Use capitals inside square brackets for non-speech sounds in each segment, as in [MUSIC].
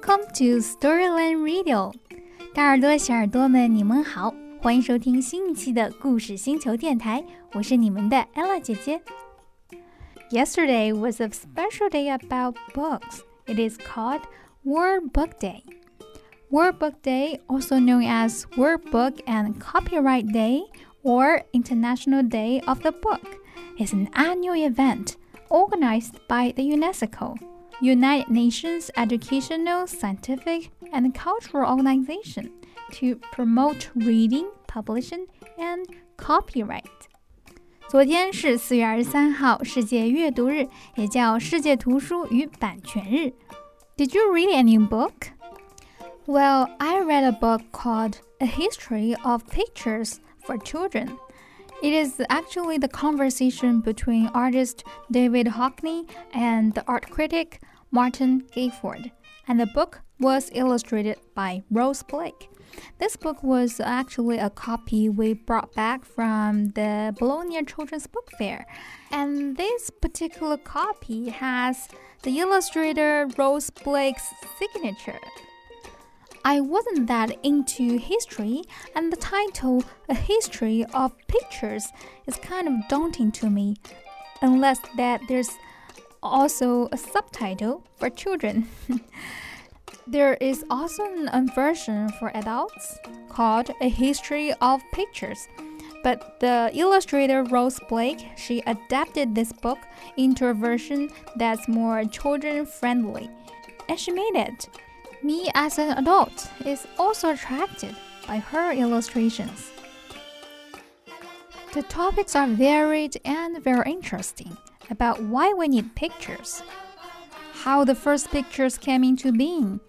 Welcome to Storyland Radio，大耳朵、小耳朵们，你们好，欢迎收听新一期的故事星球电台，我是你们的 Ella 姐姐。Yesterday was a special day about books. It is called World Book Day. World Book Day, also known as World Book and Copyright Day or International Day of the Book, is an annual event organized by the UNESCO. United Nations Educational, Scientific, and Cultural Organization to promote reading, publishing, and copyright. 昨天是四月二十三号，世界阅读日，也叫世界图书与版权日。Did you read any book? Well, I read a book called A History of Pictures for Children. It is actually the conversation between artist David Hockney and the art critic Martin Gayford, and the book was illustrated by Rose Blake. This book was actually a copy we brought back from the Bologna Children's Book Fair, and this particular copy has the illustrator Rose Blake's signature. I wasn't that into history, and the title, A History of Pictures, is kind of daunting to me, unless that there's also a subtitle for children. [LAUGHS] there is also a version for adults called A History of Pictures. But the illustrator Rose Blake, she adapted this book into a version that's more children friendly. And she made it. Me as an adult is also attracted by her illustrations. The topics are varied and very interesting about why we need pictures, how the first pictures came into being,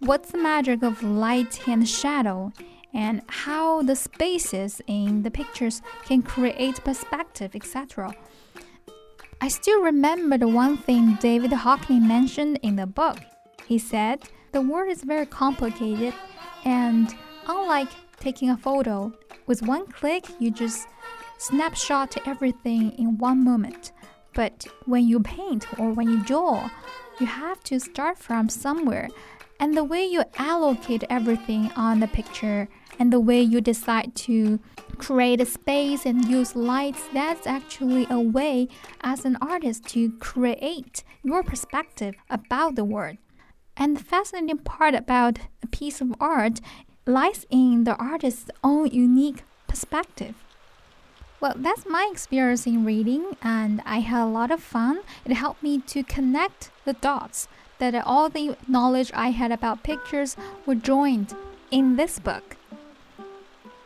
what's the magic of light and shadow, and how the spaces in the pictures can create perspective, etc. I still remember the one thing David Hockney mentioned in the book. He said, The world is very complicated, and unlike taking a photo, with one click, you just snapshot everything in one moment. But when you paint or when you draw, you have to start from somewhere. And the way you allocate everything on the picture and the way you decide to create a space and use lights, that's actually a way as an artist to create your perspective about the world. And the fascinating part about a piece of art lies in the artist's own unique perspective. Well, that's my experience in reading, and I had a lot of fun. It helped me to connect the dots that all the knowledge I had about pictures were joined in this book.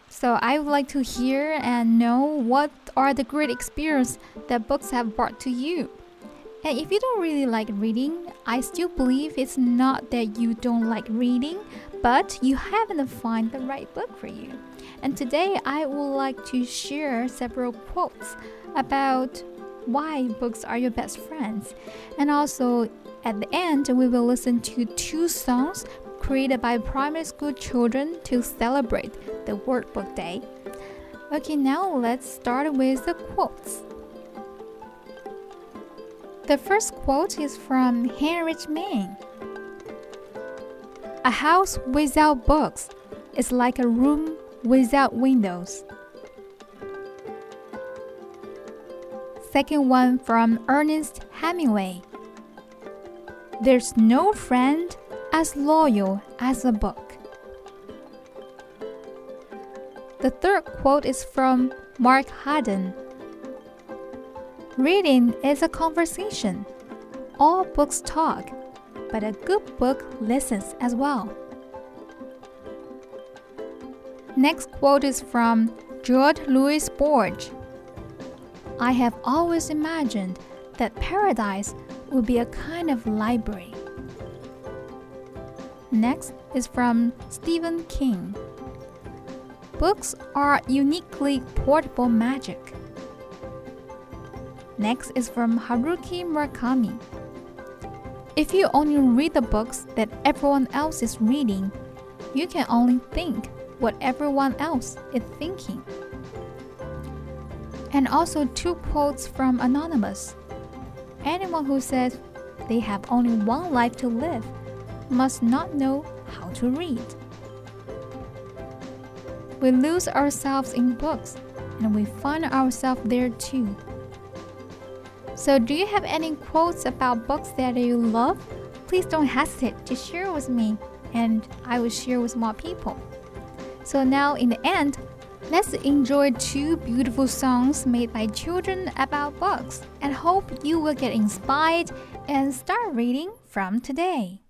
So I would like to hear and know what are the great experience that books have brought to you. And if you don't really like reading, I still believe it's not that you don't like reading, but you haven't found the right book for you. And today I would like to share several quotes about why books are your best friends. And also at the end, we will listen to two songs created by primary school children to celebrate the World Book Day. Okay, now let's start with the quotes. The first quote is from Heinrich Mann. A house without books is like a room without windows. Second one from Ernest Hemingway. There's no friend as loyal as a book. The third quote is from Mark Haddon. Reading is a conversation. All books talk, but a good book listens as well. Next quote is from George Louis Borges. I have always imagined that paradise would be a kind of library. Next is from Stephen King. Books are uniquely portable magic. Next is from Haruki Murakami. If you only read the books that everyone else is reading, you can only think what everyone else is thinking. And also two quotes from Anonymous. Anyone who says they have only one life to live must not know how to read. We lose ourselves in books and we find ourselves there too. So, do you have any quotes about books that you love? Please don't hesitate to share with me, and I will share with more people. So, now in the end, let's enjoy two beautiful songs made by children about books and hope you will get inspired and start reading from today.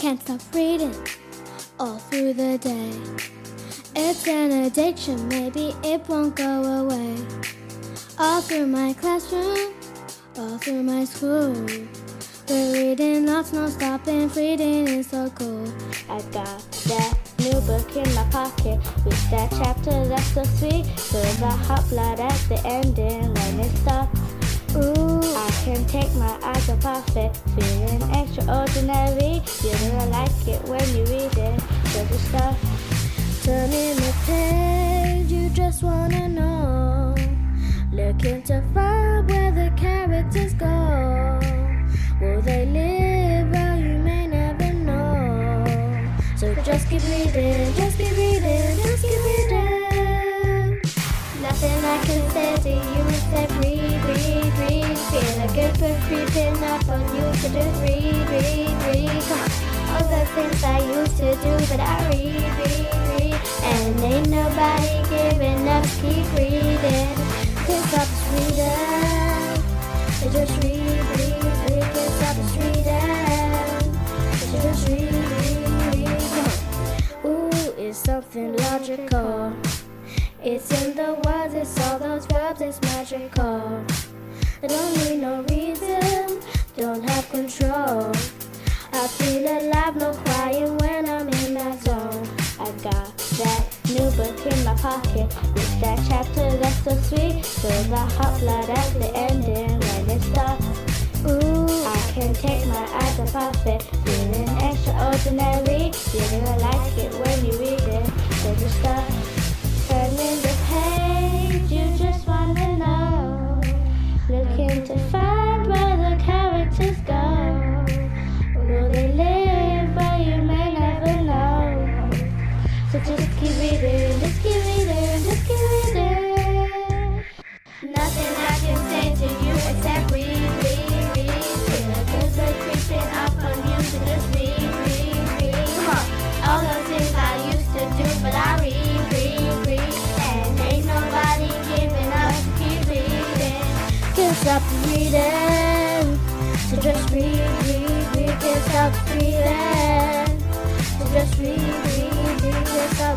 Can't stop reading all through the day. It's an addiction, maybe it won't go away. All through my classroom, all through my school. We're reading lots, no stopping, reading is so cool. I got that new book in my pocket. Read that chapter that's so sweet. There's a hot blood at the ending when it stops. Ooh, I can take my eyes off it, feeling extraordinary. You know I like it when you read it, good stuff. Turning the page, you just wanna know. Looking to find where the characters go. Will they live? Well, you may never know. So just keep reading, just keep reading, just keep reading. Nothing I can say to you except read. Feel a good book creeping up on you to do read, read, read. All the things I used to do, but I read, read, read. And ain't nobody giving up, keep reading. Pick up reading. Just read, read, read. Pick up reading. Just read, read, read. Ooh, it's something logical. It's in the words, it's all those verbs, it's magical. I don't need no reason, don't have control. I feel alive, no crying when I'm in that zone. I got that new book in my pocket. Read that chapter that's so sweet. Feel the hot blood at the ending when it stops. Ooh, I can't take my eyes off of it. Feeling extraordinary. Didn't like it when you read it. So just stop. Turning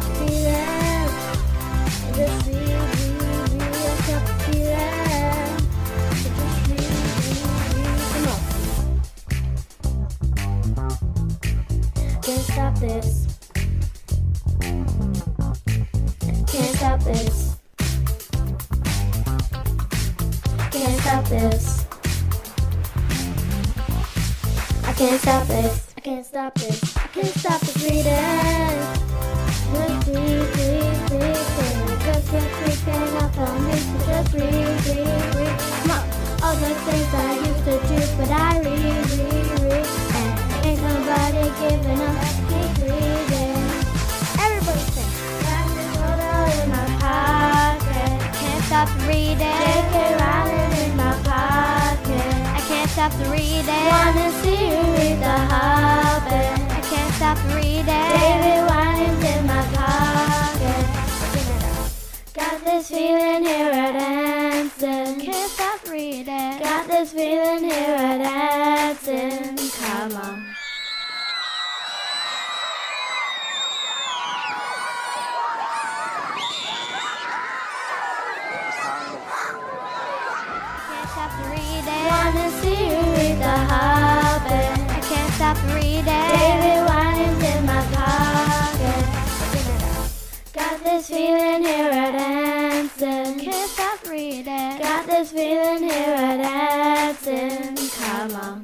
stop reading. So just read, read, read, come on. Can't stop this. Can't stop this. Can't stop this. I can't stop this. I can't stop this. I can't stop this reading. The things I used to do, but I read, read, read. And ain't nobody giving up. Keep. Everybody sing. In my pocket. Can't stop reading. JK Rowling in my pocket. I can't stop reading. Wanna see you read the Hobbit. Stop reading. David Walliams in my pocket. Got this feeling here at Anson. Can't stop reading. Got this feeling here at Anson. Come on. Can't stop reading. Wanna see you read the Hobbit. I can't stop reading. Feeling here at Anson. Can't stop reading. Got this feeling here at Anson. Come on.